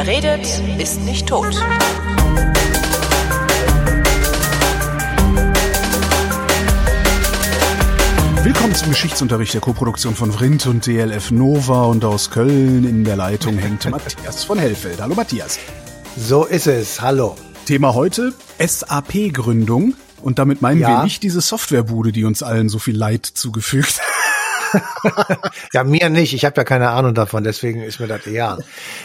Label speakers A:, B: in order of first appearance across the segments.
A: Wer redet, ist nicht tot.
B: Willkommen zum Geschichtsunterricht der Koproduktion von Vrindt und DLF Nova und aus Köln in der Leitung hängt Matthias von Hellfeld. Hallo Matthias.
C: So ist es. Hallo.
B: Thema heute SAP-Gründung. Und damit meinen
C: Ja.
B: wir nicht diese Softwarebude, die uns allen so viel Leid zugefügt hat.
C: Ja, mir nicht. Ich habe ja keine Ahnung davon, deswegen ist mir das egal.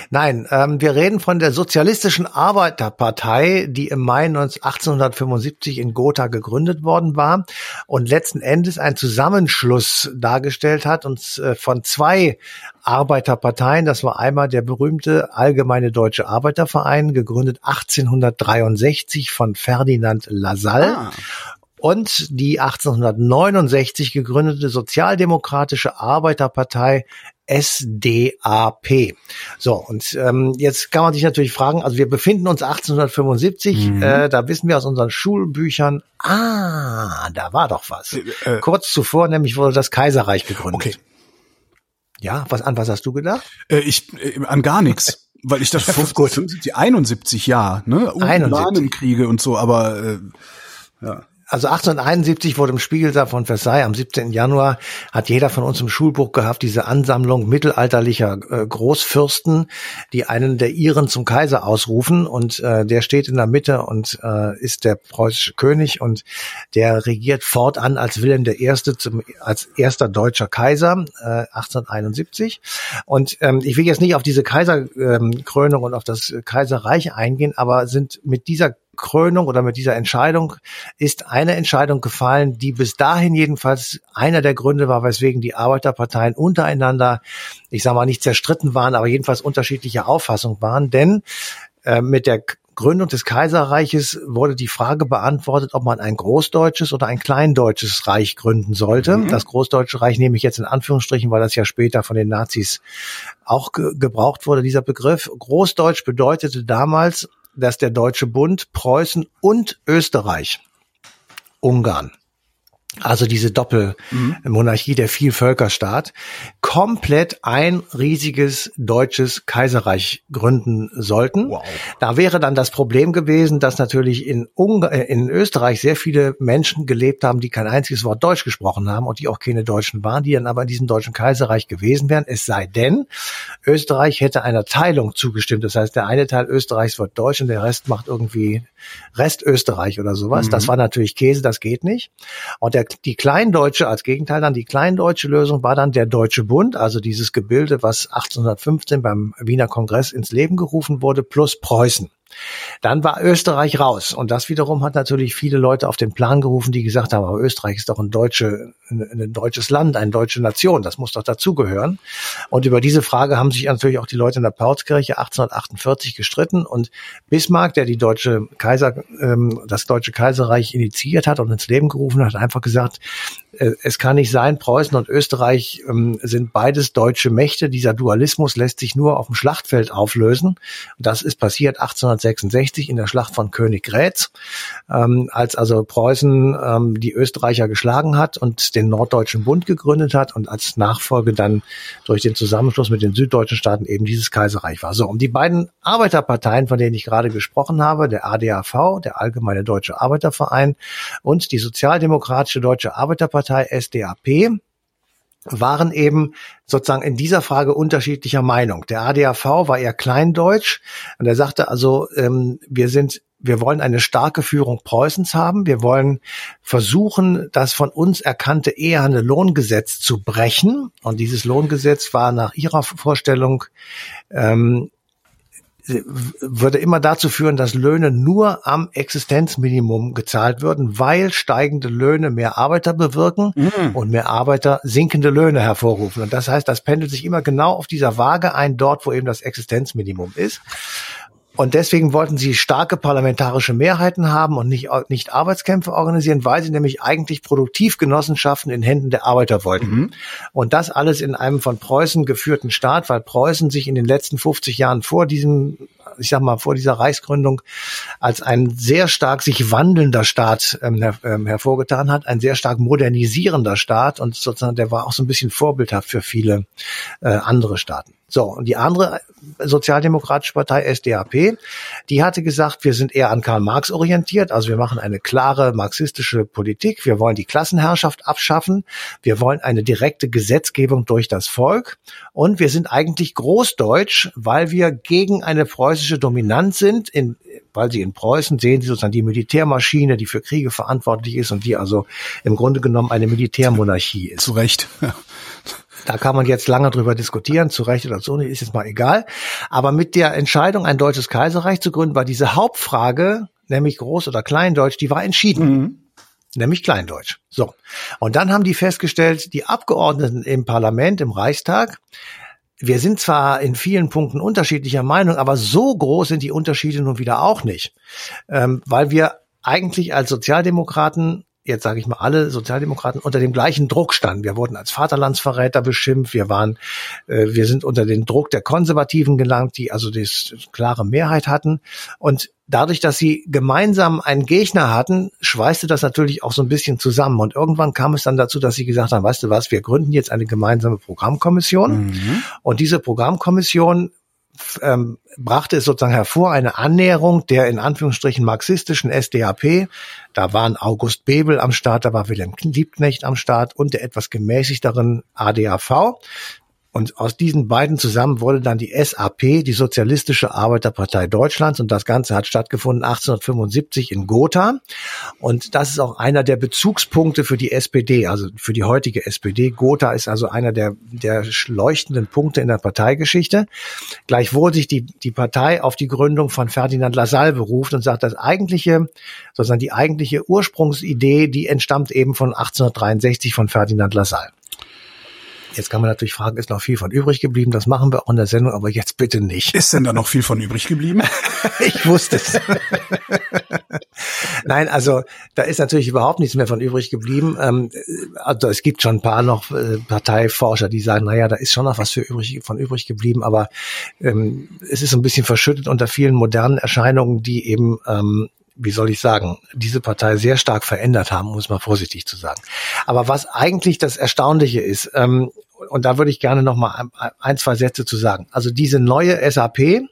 C: Nein, ähm, wir reden von der Sozialistischen Arbeiterpartei, die im Mai 19- 1875 in Gotha gegründet worden war und letzten Endes einen Zusammenschluss dargestellt hat und äh, von zwei Arbeiterparteien. Das war einmal der berühmte Allgemeine Deutsche Arbeiterverein, gegründet 1863 von Ferdinand Lassalle.
B: Ah.
C: Und die 1869 gegründete Sozialdemokratische Arbeiterpartei SDAP. So, und ähm, jetzt kann man sich natürlich fragen, also wir befinden uns 1875,
B: Mhm.
C: äh, da wissen wir aus unseren Schulbüchern, ah, da war doch was.
B: äh.
C: Kurz zuvor nämlich wurde das Kaiserreich gegründet.
B: Okay.
C: Ja, was an was hast du gedacht?
B: Äh, ich äh, an gar nichts. Weil ich
C: Gut.
B: 75, 71 ja, ne?
C: 71.
B: Kriege und so, aber äh, ja.
C: Also 1871 wurde im Spiegelsaal von Versailles am 17. Januar hat jeder von uns im Schulbuch gehabt, diese Ansammlung mittelalterlicher äh, Großfürsten, die einen der Iren zum Kaiser ausrufen und äh, der steht in der Mitte und äh, ist der preußische König und der regiert fortan als Wilhelm I. Zum, als erster deutscher Kaiser äh, 1871 und ähm, ich will jetzt nicht auf diese Kaiserkrönung und auf das Kaiserreich eingehen, aber sind mit dieser Krönung oder mit dieser Entscheidung ist eine Entscheidung gefallen, die bis dahin jedenfalls einer der Gründe war, weswegen die Arbeiterparteien untereinander, ich sage mal nicht zerstritten waren, aber jedenfalls unterschiedlicher Auffassung waren. Denn äh, mit der Gründung des Kaiserreiches wurde die Frage beantwortet, ob man ein großdeutsches oder ein kleindeutsches Reich gründen sollte. Das großdeutsche Reich nehme ich jetzt in Anführungsstrichen, weil das ja später von den Nazis auch ge gebraucht wurde, dieser Begriff. Großdeutsch bedeutete damals, dass der Deutsche Bund, Preußen und Österreich, Ungarn, also diese Doppelmonarchie, der Vielvölkerstaat, komplett ein riesiges deutsches Kaiserreich gründen sollten.
B: Wow.
C: Da wäre dann das Problem gewesen, dass natürlich in, Ungar äh, in Österreich sehr viele Menschen gelebt haben, die kein einziges Wort Deutsch gesprochen haben und die auch keine Deutschen waren, die dann aber in diesem deutschen Kaiserreich gewesen wären. Es sei denn, Österreich hätte einer Teilung zugestimmt. Das heißt, der eine Teil Österreichs wird Deutsch und der Rest macht irgendwie Rest Österreich oder sowas. Das war natürlich Käse, das geht nicht. Und der, die Kleindeutsche als Gegenteil dann, die Kleindeutsche Lösung war dann der Deutsche Bund, also dieses Gebilde, was 1815 beim Wiener Kongress ins Leben gerufen wurde, plus Preußen. Dann war Österreich raus. Und das wiederum hat natürlich viele Leute auf den Plan gerufen, die gesagt haben, aber Österreich ist doch ein, deutsche, ein, deutsches Land, eine deutsche Nation. Das muss doch dazugehören. Und über diese Frage haben sich natürlich auch die Leute in der Paulskirche 1848 gestritten. Und Bismarck, der die deutsche Kaiser, ähm, das deutsche Kaiserreich initiiert hat und ins Leben gerufen hat, hat einfach gesagt, äh, es kann nicht sein, Preußen und Österreich ähm, sind beides deutsche Mächte. Dieser Dualismus lässt sich nur auf dem Schlachtfeld auflösen. Das ist passiert 1866 in der Schlacht von Königgrätz, ähm, als also Preußen ähm, die Österreicher geschlagen hat und den Norddeutschen Bund gegründet hat und als Nachfolge dann durch den Zusammenschluss mit den süddeutschen Staaten eben dieses Kaiserreich war. So, und die beiden Arbeiterparteien, von denen ich gerade gesprochen habe, der ADAV, der Allgemeine Deutsche Arbeiterverein und die Sozialdemokratische Deutsche Arbeiterpartei SDAP, waren eben sozusagen in dieser Frage unterschiedlicher Meinung. Der ADAV war eher kleindeutsch und er sagte also, ähm, wir sind wir wollen eine starke Führung Preußens haben. Wir wollen versuchen, das von uns erkannte eherne Lohngesetz zu brechen. Und dieses Lohngesetz war nach ihrer Vorstellung ähm, würde immer dazu führen, dass Löhne nur am Existenzminimum gezahlt würden, weil steigende Löhne mehr Arbeiter bewirken und mehr Arbeiter sinkende Löhne hervorrufen. Und das heißt, das pendelt sich immer genau auf dieser Waage ein, dort, wo eben das Existenzminimum ist. Und deswegen wollten sie starke parlamentarische Mehrheiten haben und nicht, nicht Arbeitskämpfe organisieren, weil sie nämlich eigentlich Produktivgenossenschaften in Händen der Arbeiter wollten. Und das alles in einem von Preußen geführten Staat, weil Preußen sich in den letzten 50 Jahren vor diesem, ich sag mal, vor dieser Reichsgründung als ein sehr stark sich wandelnder Staat ähm, her, ähm, hervorgetan hat, ein sehr stark modernisierender Staat und sozusagen der war auch so ein bisschen vorbildhaft für viele äh, andere Staaten. So, und die andere Sozialdemokratische Partei, SDAP, die hatte gesagt, wir sind eher an Karl Marx orientiert, also wir machen eine klare marxistische Politik, wir wollen die Klassenherrschaft abschaffen, wir wollen eine direkte Gesetzgebung durch das Volk. Und wir sind eigentlich großdeutsch, weil wir gegen eine preußische Dominanz sind, in, weil sie in Preußen sehen sie sozusagen die Militärmaschine, die für Kriege verantwortlich ist und die also im Grunde genommen eine Militärmonarchie ist.
B: Zu Recht.
C: Da kann man jetzt lange drüber diskutieren, zu Recht oder so, ist jetzt mal egal. Aber mit der Entscheidung, ein deutsches Kaiserreich zu gründen, war diese Hauptfrage, nämlich Groß- oder Kleindeutsch, die war entschieden. Mhm. Nämlich Kleindeutsch. So. Und dann haben die festgestellt, die Abgeordneten im Parlament, im Reichstag, wir sind zwar in vielen Punkten unterschiedlicher Meinung, aber so groß sind die Unterschiede nun wieder auch nicht. Ähm, weil wir eigentlich als Sozialdemokraten jetzt sage ich mal alle Sozialdemokraten unter dem gleichen Druck standen. Wir wurden als Vaterlandsverräter beschimpft, wir waren, äh, wir sind unter den Druck der Konservativen gelangt, die also die klare Mehrheit hatten. Und dadurch, dass sie gemeinsam einen Gegner hatten, schweißte das natürlich auch so ein bisschen zusammen. Und irgendwann kam es dann dazu, dass sie gesagt haben, weißt du was, wir gründen jetzt eine gemeinsame Programmkommission. Mhm. Und diese Programmkommission ähm, brachte es sozusagen hervor, eine Annäherung der in Anführungsstrichen marxistischen SDAP. Da waren August Bebel am Start, da war Wilhelm Liebknecht am Start und der etwas gemäßigteren ADAV. Und aus diesen beiden zusammen wurde dann die SAP, die Sozialistische Arbeiterpartei Deutschlands. Und das Ganze hat stattgefunden 1875 in Gotha. Und das ist auch einer der Bezugspunkte für die SPD, also für die heutige SPD. Gotha ist also einer der, der leuchtenden Punkte in der Parteigeschichte. Gleichwohl sich die, die Partei auf die Gründung von Ferdinand Lassalle beruft und sagt, das eigentliche, sozusagen die eigentliche Ursprungsidee, die entstammt eben von 1863 von Ferdinand Lassalle. Jetzt kann man natürlich fragen, ist noch viel von übrig geblieben? Das machen wir auch in der Sendung, aber jetzt bitte nicht.
B: Ist denn da noch viel von übrig geblieben?
C: ich wusste es. Nein, also da ist natürlich überhaupt nichts mehr von übrig geblieben. Ähm, also es gibt schon ein paar noch äh, Parteiforscher, die sagen, naja, da ist schon noch was für übrig, von übrig geblieben, aber ähm, es ist ein bisschen verschüttet unter vielen modernen Erscheinungen, die eben ähm, wie soll ich sagen, diese Partei sehr stark verändert haben, um es mal vorsichtig zu sagen. Aber was eigentlich das Erstaunliche ist, ähm, und da würde ich gerne noch mal ein, zwei Sätze zu sagen. Also diese neue SAP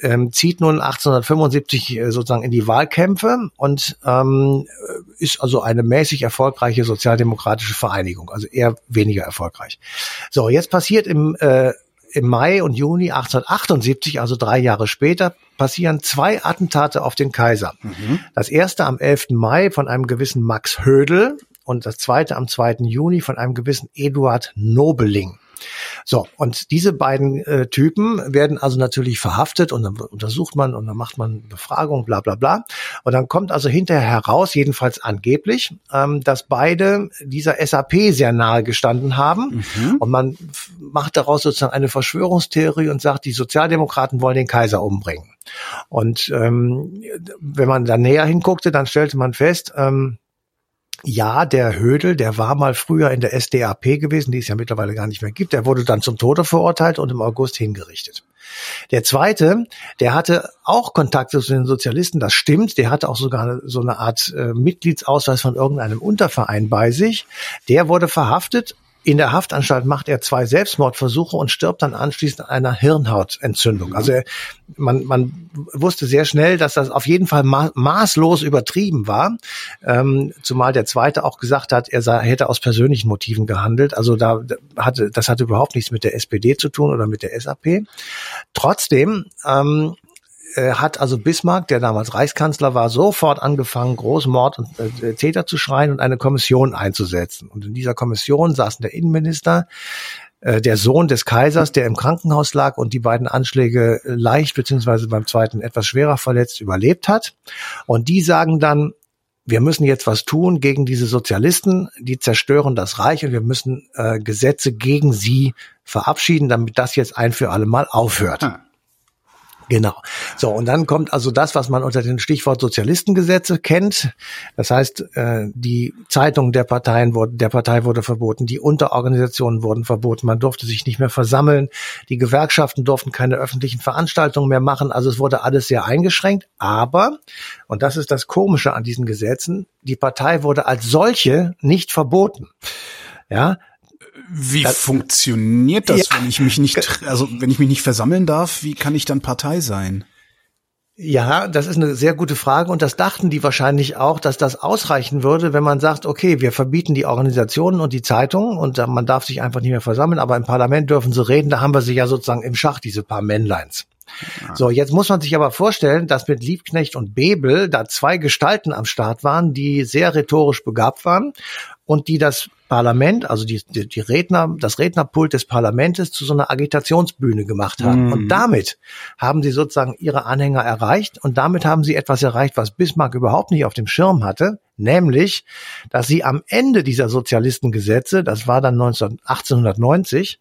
C: ähm, zieht nun 1875 äh, sozusagen in die Wahlkämpfe und ähm, ist also eine mäßig erfolgreiche sozialdemokratische Vereinigung, also eher weniger erfolgreich. So, jetzt passiert im äh, im Mai und Juni 1878, also drei Jahre später, passieren zwei Attentate auf den Kaiser. Mhm. Das erste am 11. Mai von einem gewissen Max Hödel und das zweite am 2. Juni von einem gewissen Eduard Nobeling. So, und diese beiden äh, Typen werden also natürlich verhaftet und dann untersucht man und dann macht man Befragung, bla bla bla. Und dann kommt also hinterher heraus, jedenfalls angeblich, ähm, dass beide dieser SAP sehr nahe gestanden haben. Mhm. Und man macht daraus sozusagen eine Verschwörungstheorie und sagt, die Sozialdemokraten wollen den Kaiser umbringen. Und ähm, wenn man da näher hinguckte, dann stellte man fest, ähm, ja, der Hödel, der war mal früher in der SDAP gewesen, die es ja mittlerweile gar nicht mehr gibt. Der wurde dann zum Tode verurteilt und im August hingerichtet. Der zweite, der hatte auch Kontakt zu den Sozialisten, das stimmt. Der hatte auch sogar so eine Art äh, Mitgliedsausweis von irgendeinem Unterverein bei sich. Der wurde verhaftet in der Haftanstalt macht er zwei Selbstmordversuche und stirbt dann anschließend an einer Hirnhautentzündung. Also er, man, man wusste sehr schnell, dass das auf jeden Fall ma maßlos übertrieben war, ähm, zumal der Zweite auch gesagt hat, er sei, hätte aus persönlichen Motiven gehandelt. Also da hatte das hatte überhaupt nichts mit der SPD zu tun oder mit der SAP. Trotzdem ähm, äh, hat also Bismarck, der damals Reichskanzler war, sofort angefangen, Großmord und äh, Täter zu schreien und eine Kommission einzusetzen. Und in dieser Kommission saßen der Innenminister, äh, der Sohn des Kaisers, der im Krankenhaus lag und die beiden Anschläge leicht beziehungsweise beim zweiten etwas schwerer verletzt überlebt hat. Und die sagen dann, wir müssen jetzt was tun gegen diese Sozialisten, die zerstören das Reich und wir müssen äh, Gesetze gegen sie verabschieden, damit das jetzt ein für alle Mal aufhört. Hm. Genau. So, und dann kommt also das, was man unter dem Stichwort Sozialistengesetze kennt. Das heißt, äh, die Zeitung der Parteien wurde, der Partei wurde verboten, die Unterorganisationen wurden verboten, man durfte sich nicht mehr versammeln, die Gewerkschaften durften keine öffentlichen Veranstaltungen mehr machen, also es wurde alles sehr eingeschränkt, aber, und das ist das Komische an diesen Gesetzen, die Partei wurde als solche nicht verboten. Ja,
B: Wie das, funktioniert das, ja, wenn ich mich nicht, also wenn ich mich nicht versammeln darf, wie kann ich dann Partei sein?
C: Ja, das ist eine sehr gute Frage und das dachten die wahrscheinlich auch, dass das ausreichen würde, wenn man sagt, okay, wir verbieten die Organisationen und die Zeitungen und man darf sich einfach nicht mehr versammeln, aber im Parlament dürfen sie reden, da haben wir sie ja sozusagen im Schach, diese paar Männleins. Ja. So, jetzt muss man sich aber vorstellen, dass mit Liebknecht und Bebel da zwei Gestalten am Start waren, die sehr rhetorisch begabt waren und die das Parlament, also die, die, die Redner, das Rednerpult des Parlamentes zu so einer Agitationsbühne gemacht haben. Mhm. Und damit haben sie sozusagen ihre Anhänger erreicht und damit haben sie etwas erreicht, was Bismarck überhaupt nicht auf dem Schirm hatte, nämlich, dass sie am Ende dieser Sozialistengesetze, das war dann 19, 1890,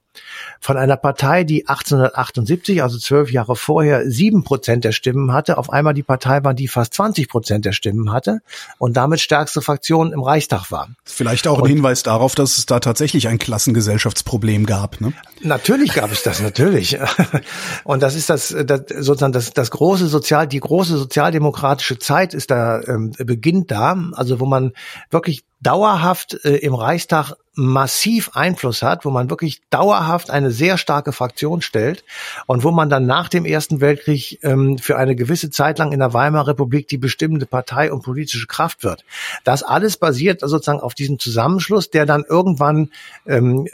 C: von einer Partei, die 1878, also zwölf Jahre vorher, sieben Prozent der Stimmen hatte, auf einmal die Partei war, die fast 20 Prozent der Stimmen hatte und damit stärkste Fraktion im Reichstag war.
B: Vielleicht auch ein Hinweis darauf, dass es da tatsächlich ein Klassengesellschaftsproblem gab. Ne?
C: Natürlich gab es das, natürlich. Und das ist das, das sozusagen das, das große Sozial, die große sozialdemokratische Zeit ist da ähm, beginnt da, also wo man wirklich dauerhaft äh, im Reichstag massiv Einfluss hat, wo man wirklich dauerhaft eine sehr starke Fraktion stellt und wo man dann nach dem Ersten Weltkrieg ähm, für eine gewisse Zeit lang in der Weimarer Republik die bestimmende Partei und politische Kraft wird. Das alles basiert sozusagen auf diesem Zusammenschluss, der dann irgendwann ähm,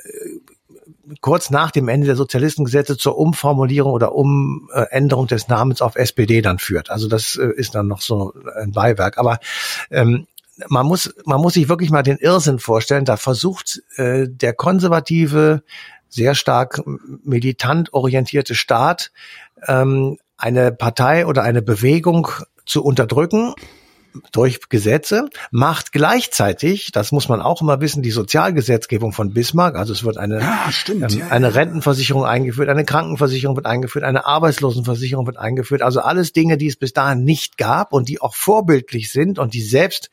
C: kurz nach dem Ende der Sozialistengesetze zur Umformulierung oder Umänderung des Namens auf SPD dann führt. Also das äh, ist dann noch so ein Beiwerk. Aber ähm, man muss, man muss sich wirklich mal den Irrsinn vorstellen. Da versucht äh, der konservative, sehr stark militant orientierte Staat ähm, eine Partei oder eine Bewegung zu unterdrücken durch Gesetze, macht gleichzeitig, das muss man auch immer wissen, die Sozialgesetzgebung von Bismarck, also es wird eine, ja, stimmt, ähm, ja, eine Rentenversicherung eingeführt, eine Krankenversicherung wird eingeführt, eine Arbeitslosenversicherung wird eingeführt, also alles Dinge, die es bis dahin nicht gab und die auch vorbildlich sind und die selbst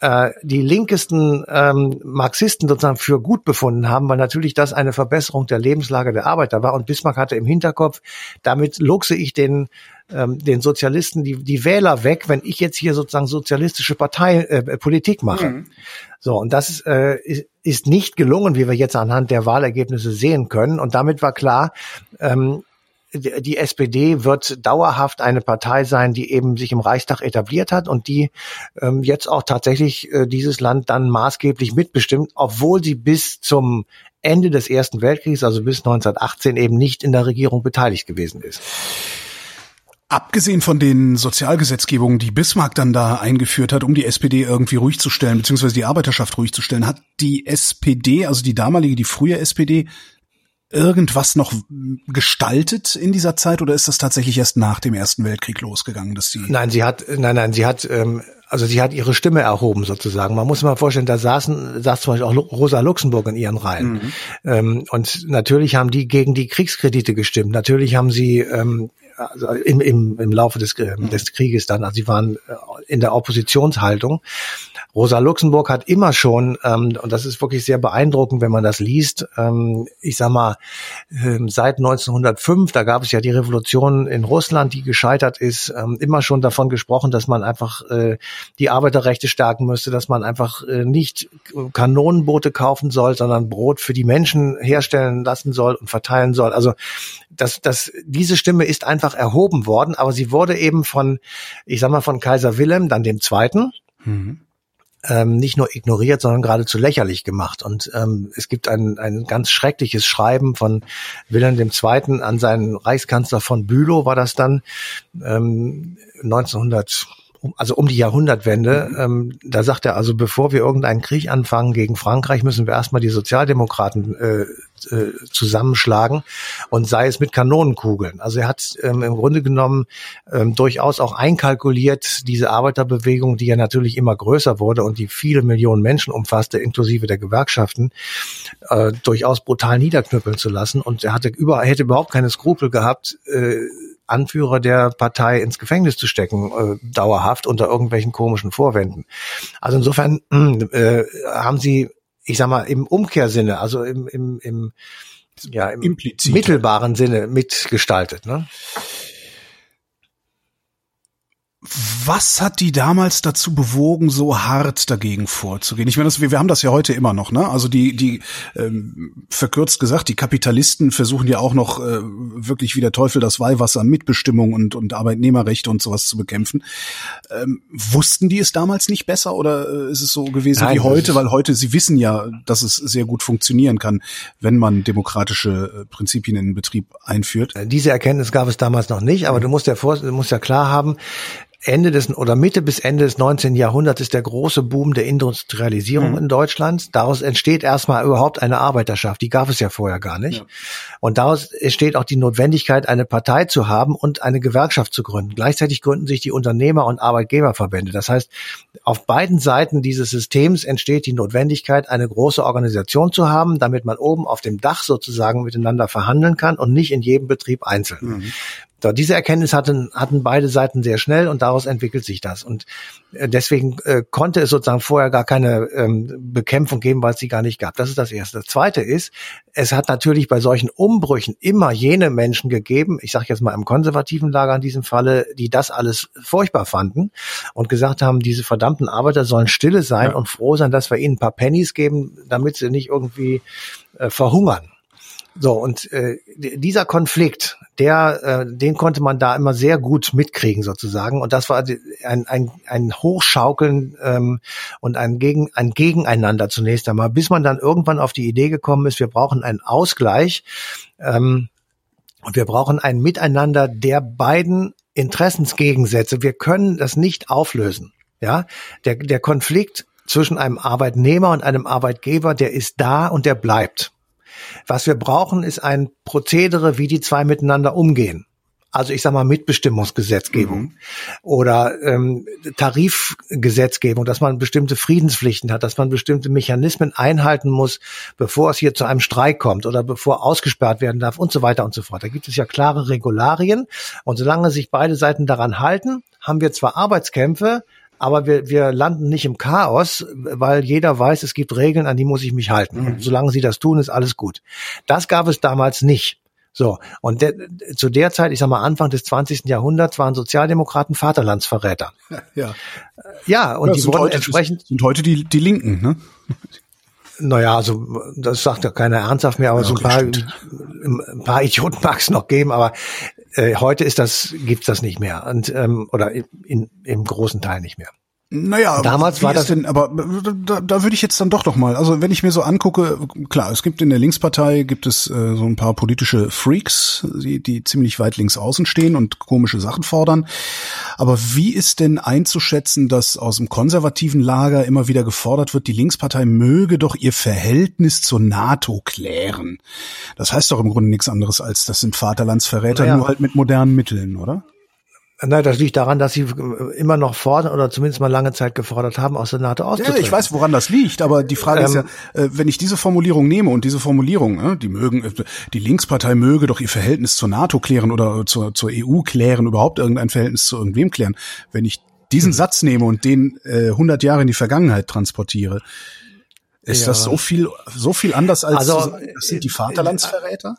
C: äh, die linkesten ähm, Marxisten sozusagen für gut befunden haben, weil natürlich das eine Verbesserung der Lebenslage der Arbeiter war. Und Bismarck hatte im Hinterkopf, damit luchse ich den ähm, den Sozialisten die, die Wähler weg, wenn ich jetzt hier sozusagen sozialistische Partei äh, Politik mache. Mhm. So, und das äh, ist, ist nicht gelungen, wie wir jetzt anhand der Wahlergebnisse sehen können. Und damit war klar, ähm, die SPD wird dauerhaft eine Partei sein, die eben sich im Reichstag etabliert hat und die ähm, jetzt auch tatsächlich äh, dieses Land dann maßgeblich mitbestimmt, obwohl sie bis zum Ende des Ersten Weltkriegs, also bis 1918, eben nicht in der Regierung beteiligt gewesen ist.
B: Abgesehen von den Sozialgesetzgebungen, die Bismarck dann da eingeführt hat, um die SPD irgendwie ruhig zu stellen, beziehungsweise die Arbeiterschaft ruhig zu stellen, hat die SPD, also die damalige, die frühe SPD, irgendwas noch gestaltet in dieser Zeit oder ist das tatsächlich erst nach dem Ersten Weltkrieg losgegangen, dass sie?
C: Nein, sie hat, nein, nein, sie hat, ähm, also sie hat ihre Stimme erhoben sozusagen. Man muss sich mal vorstellen, da saßen, saß zum Beispiel auch Rosa Luxemburg in ihren Reihen. Mhm. Ähm, und natürlich haben die gegen die Kriegskredite gestimmt. Natürlich haben sie ähm, also im, im, im Laufe des, äh, des Krieges dann, also sie waren äh, in der Oppositionshaltung. Rosa Luxemburg hat immer schon, ähm, und das ist wirklich sehr beeindruckend, wenn man das liest, ähm, ich sag mal, ähm, seit 1905, da gab es ja die Revolution in Russland, die gescheitert ist, ähm, immer schon davon gesprochen, dass man einfach äh, die Arbeiterrechte stärken müsste, dass man einfach äh, nicht Kanonenboote kaufen soll, sondern Brot für die Menschen herstellen lassen soll und verteilen soll. Also das, das, diese Stimme ist einfach erhoben worden, aber sie wurde eben von, ich sag mal, von Kaiser Wilhelm, dann dem Zweiten, mhm. ähm, nicht nur ignoriert, sondern geradezu lächerlich gemacht. Und ähm, es gibt ein, ein ganz schreckliches Schreiben von Wilhelm dem Zweiten an seinen Reichskanzler von Bülow, war das dann ähm, 1900 also um die Jahrhundertwende, mhm. ähm, da sagt er also, bevor wir irgendeinen Krieg anfangen gegen Frankreich, müssen wir erstmal die Sozialdemokraten äh, äh, zusammenschlagen und sei es mit Kanonenkugeln. Also er hat ähm, im Grunde genommen ähm, durchaus auch einkalkuliert, diese Arbeiterbewegung, die ja natürlich immer größer wurde und die viele Millionen Menschen umfasste, inklusive der Gewerkschaften, äh, durchaus brutal niederknüppeln zu lassen. Und er hatte über, hätte überhaupt keine Skrupel gehabt, äh, Anführer der Partei ins Gefängnis zu stecken, äh, dauerhaft unter irgendwelchen komischen Vorwänden. Also insofern äh, haben sie, ich sag mal, im Umkehrsinne, also im, im, im, ja, im Implizit. mittelbaren Sinne mitgestaltet. Ne?
B: Was hat die damals dazu bewogen, so hart dagegen vorzugehen? Ich meine, das, wir, wir haben das ja heute immer noch, ne? Also die, die ähm, verkürzt gesagt, die Kapitalisten versuchen ja auch noch äh, wirklich wie der Teufel das Weihwasser Mitbestimmung und, und Arbeitnehmerrechte und sowas zu bekämpfen. Ähm, wussten die es damals nicht besser oder äh, ist es so gewesen Nein, wie heute? Weil heute, sie wissen ja, dass es sehr gut funktionieren kann, wenn man demokratische äh, Prinzipien in den Betrieb einführt.
C: Diese Erkenntnis gab es damals noch nicht, aber du musst ja vor, du musst ja klar haben, Ende des oder Mitte bis Ende des 19. Jahrhunderts ist der große Boom der Industrialisierung mhm. in Deutschland. Daraus entsteht erstmal überhaupt eine Arbeiterschaft. Die gab es ja vorher gar nicht. Ja. Und daraus entsteht auch die Notwendigkeit, eine Partei zu haben und eine Gewerkschaft zu gründen. Gleichzeitig gründen sich die Unternehmer- und Arbeitgeberverbände. Das heißt, auf beiden Seiten dieses Systems entsteht die Notwendigkeit, eine große Organisation zu haben, damit man oben auf dem Dach sozusagen miteinander verhandeln kann und nicht in jedem Betrieb einzeln. Mhm. So, diese Erkenntnis hatten, hatten beide Seiten sehr schnell und daraus entwickelt sich das. Und äh, deswegen äh, konnte es sozusagen vorher gar keine ähm, Bekämpfung geben, weil es sie gar nicht gab. Das ist das Erste. Das Zweite ist, es hat natürlich bei solchen Umbrüchen immer jene Menschen gegeben, ich sage jetzt mal im konservativen Lager in diesem Falle, die das alles furchtbar fanden und gesagt haben, diese verdammten Arbeiter sollen stille sein ja. und froh sein, dass wir ihnen ein paar Pennies geben, damit sie nicht irgendwie äh, verhungern. So, und äh, dieser Konflikt, der, äh, den konnte man da immer sehr gut mitkriegen sozusagen. Und das war ein, ein, ein Hochschaukeln ähm, und ein, Gegen, ein Gegeneinander zunächst einmal, bis man dann irgendwann auf die Idee gekommen ist, wir brauchen einen Ausgleich ähm, und wir brauchen ein Miteinander der beiden Interessensgegensätze. Wir können das nicht auflösen. Ja, der, der Konflikt zwischen einem Arbeitnehmer und einem Arbeitgeber, der ist da und der bleibt. Was wir brauchen, ist ein Prozedere, wie die zwei miteinander umgehen. Also ich sage mal Mitbestimmungsgesetzgebung mhm. oder ähm, Tarifgesetzgebung, dass man bestimmte Friedenspflichten hat, dass man bestimmte Mechanismen einhalten muss, bevor es hier zu einem Streik kommt oder bevor ausgesperrt werden darf und so weiter und so fort. Da gibt es ja klare Regularien und solange sich beide Seiten daran halten, haben wir zwar Arbeitskämpfe, aber wir, wir landen nicht im Chaos, weil jeder weiß, es gibt Regeln, an die muss ich mich halten. Und mhm. solange sie das tun, ist alles gut. Das gab es damals nicht. So, und de, zu der Zeit, ich sag mal Anfang des 20. Jahrhunderts, waren Sozialdemokraten Vaterlandsverräter.
B: Ja,
C: ja und ja, die wurden heute, entsprechend.
B: Sind heute die, die Linken, ne?
C: Naja, also das sagt ja keiner ernsthaft mehr, aber ja, so ein paar, ein paar Idioten mag es noch geben, aber äh, heute ist das, gibt's das nicht mehr und ähm, oder in, im großen Teil nicht mehr.
B: Naja, damals war das denn, aber da, da würde ich jetzt dann doch noch mal, also wenn ich mir so angucke, klar, es gibt in der Linkspartei gibt es äh, so ein paar politische Freaks, die, die ziemlich weit links außen stehen und komische Sachen fordern. Aber wie ist denn einzuschätzen, dass aus dem konservativen Lager immer wieder gefordert wird, die Linkspartei möge doch ihr Verhältnis zur NATO klären? Das heißt doch im Grunde nichts anderes als, das sind Vaterlandsverräter, naja. nur halt mit modernen Mitteln, oder?
C: Nein, das liegt daran, dass sie immer noch fordern oder zumindest mal lange Zeit gefordert haben, aus der NATO auszutreten.
B: Ja, ich weiß, woran das liegt, aber die Frage ähm, ist ja, ähm, äh, wenn ich diese Formulierung nehme und diese Formulierung, die mögen, äh, die Linkspartei möge doch ihr Verhältnis zur NATO klären oder zur, zur EU klären, überhaupt irgendein Verhältnis zu irgendwem klären. Wenn ich diesen mhm. Satz nehme und den äh, 100 Jahre in die Vergangenheit transportiere, ist ja. das so viel, so viel anders als
C: also,
B: das sind die Vaterlandsverräter?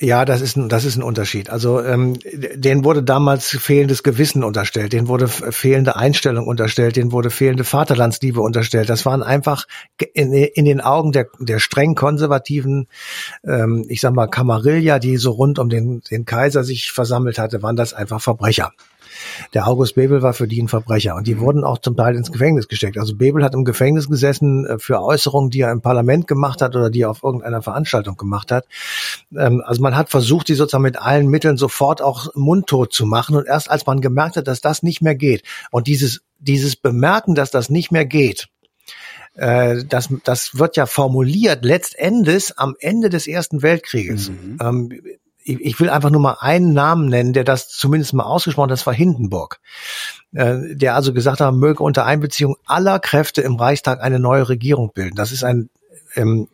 C: Ja, das ist ein, das ist ein Unterschied. Also ähm, denen wurde damals fehlendes Gewissen unterstellt, denen wurde fehlende Einstellung unterstellt, denen wurde fehlende Vaterlandsliebe unterstellt. Das waren einfach in, in den Augen der, der streng konservativen, ähm, ich sag mal Kamarilla, die so rund um den, den Kaiser sich versammelt hatte, waren das einfach Verbrecher. Der August Bebel war für die ein Verbrecher und die mhm. wurden auch zum Teil ins Gefängnis gesteckt. Also Bebel hat im Gefängnis gesessen äh, für Äußerungen, die er im Parlament gemacht hat oder die er auf irgendeiner Veranstaltung gemacht hat. Ähm, also man hat versucht, die sozusagen mit allen Mitteln sofort auch mundtot zu machen und erst als man gemerkt hat, dass das nicht mehr geht und dieses dieses Bemerken, dass das nicht mehr geht, äh, das, das wird ja formuliert letztendlich am Ende des Ersten Weltkrieges. Mhm. Ähm, ich will einfach nur mal einen Namen nennen, der das zumindest mal ausgesprochen hat, das war Hindenburg. Äh, der also gesagt hat, möge unter Einbeziehung aller Kräfte im Reichstag eine neue Regierung bilden. Das ist ein ähm,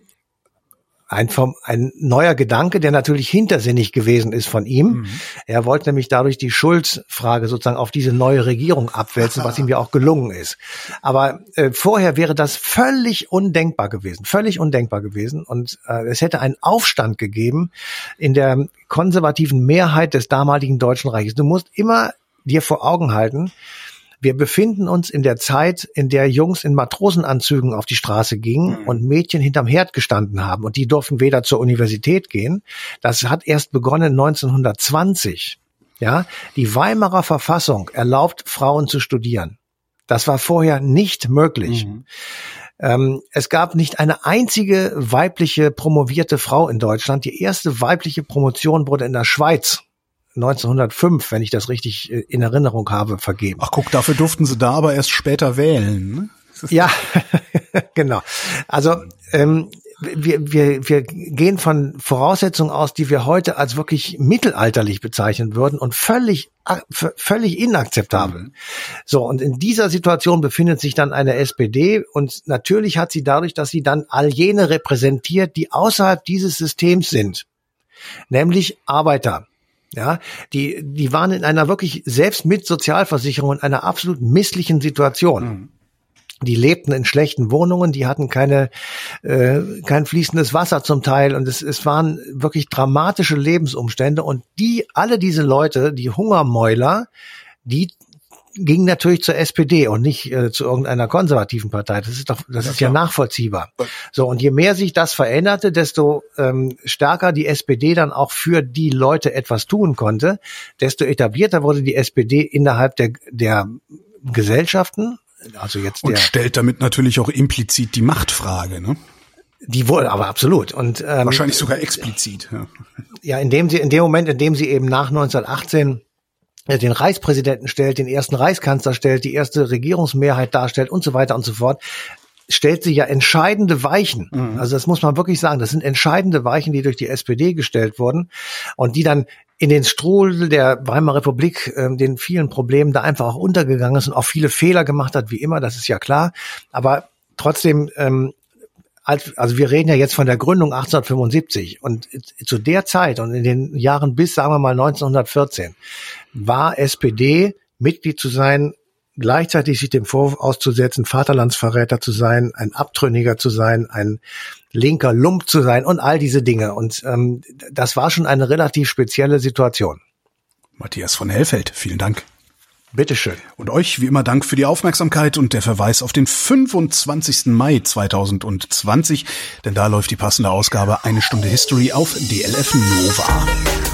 C: ein, ein neuer Gedanke, der natürlich hintersinnig gewesen ist von ihm. Mhm. Er wollte nämlich dadurch die Schuldfrage sozusagen auf diese neue Regierung abwälzen, was ihm ja auch gelungen ist. Aber äh, vorher wäre das völlig undenkbar gewesen, völlig undenkbar gewesen. Und äh, es hätte einen Aufstand gegeben in der konservativen Mehrheit des damaligen Deutschen Reiches. Du musst immer dir vor Augen halten, wir befinden uns in der Zeit, in der Jungs in Matrosenanzügen auf die Straße gingen mhm. und Mädchen hinterm Herd gestanden haben und die durften weder zur Universität gehen. Das hat erst begonnen 1920. Ja, die Weimarer Verfassung erlaubt Frauen zu studieren. Das war vorher nicht möglich. Mhm. Ähm, es gab nicht eine einzige weibliche promovierte Frau in Deutschland. Die erste weibliche Promotion wurde in der Schweiz 1905, wenn ich das richtig äh, in Erinnerung habe, vergeben.
B: Ach guck, dafür durften sie da aber erst später wählen. Ne?
C: Ja, genau. Also ähm, wir, wir, wir gehen von Voraussetzungen aus, die wir heute als wirklich mittelalterlich bezeichnen würden und völlig, völlig inakzeptabel. Mhm. So, und in dieser Situation befindet sich dann eine SPD und natürlich hat sie dadurch, dass sie dann all jene repräsentiert, die außerhalb dieses Systems sind, nämlich Arbeiter, ja, die, die waren in einer wirklich selbst mit Sozialversicherung in einer absolut misslichen Situation. Mhm. Die lebten in schlechten Wohnungen, die hatten keine, äh, kein fließendes Wasser zum Teil und es, es waren wirklich dramatische Lebensumstände und die, alle diese Leute, die Hungermäuler, die ging natürlich zur SPD und nicht äh, zu irgendeiner konservativen Partei. Das ist doch, das ja, ist ja nachvollziehbar. So und je mehr sich das veränderte, desto ähm, stärker die SPD dann auch für die Leute etwas tun konnte, desto etablierter wurde die SPD innerhalb der der Gesellschaften. Also jetzt
B: und der, stellt damit natürlich auch implizit die Machtfrage, ne?
C: Die wohl, aber absolut. Und
B: ähm, wahrscheinlich sogar explizit. Ja.
C: ja, indem sie in dem Moment, in dem sie eben nach 1918 den Reichspräsidenten stellt, den ersten Reichskanzler stellt, die erste Regierungsmehrheit darstellt und so weiter und so fort, stellt sie ja entscheidende Weichen. Mhm. Also das muss man wirklich sagen. Das sind entscheidende Weichen, die durch die SPD gestellt wurden und die dann in den Strudel der Weimarer Republik, äh, den vielen Problemen da einfach auch untergegangen ist und auch viele Fehler gemacht hat, wie immer, das ist ja klar. Aber trotzdem ähm, also wir reden ja jetzt von der Gründung 1875 und zu der Zeit und in den Jahren bis, sagen wir mal, 1914 war SPD Mitglied zu sein, gleichzeitig sich dem Vorwurf auszusetzen, Vaterlandsverräter zu sein, ein Abtrünniger zu sein, ein linker Lump zu sein und all diese Dinge. Und ähm, das war schon eine relativ spezielle Situation.
B: Matthias von Hellfeld, vielen Dank.
C: Bitteschön.
B: Und euch wie immer Dank für die Aufmerksamkeit und der Verweis auf den 25. Mai 2020, denn da läuft die passende Ausgabe Eine Stunde History auf DLF Nova.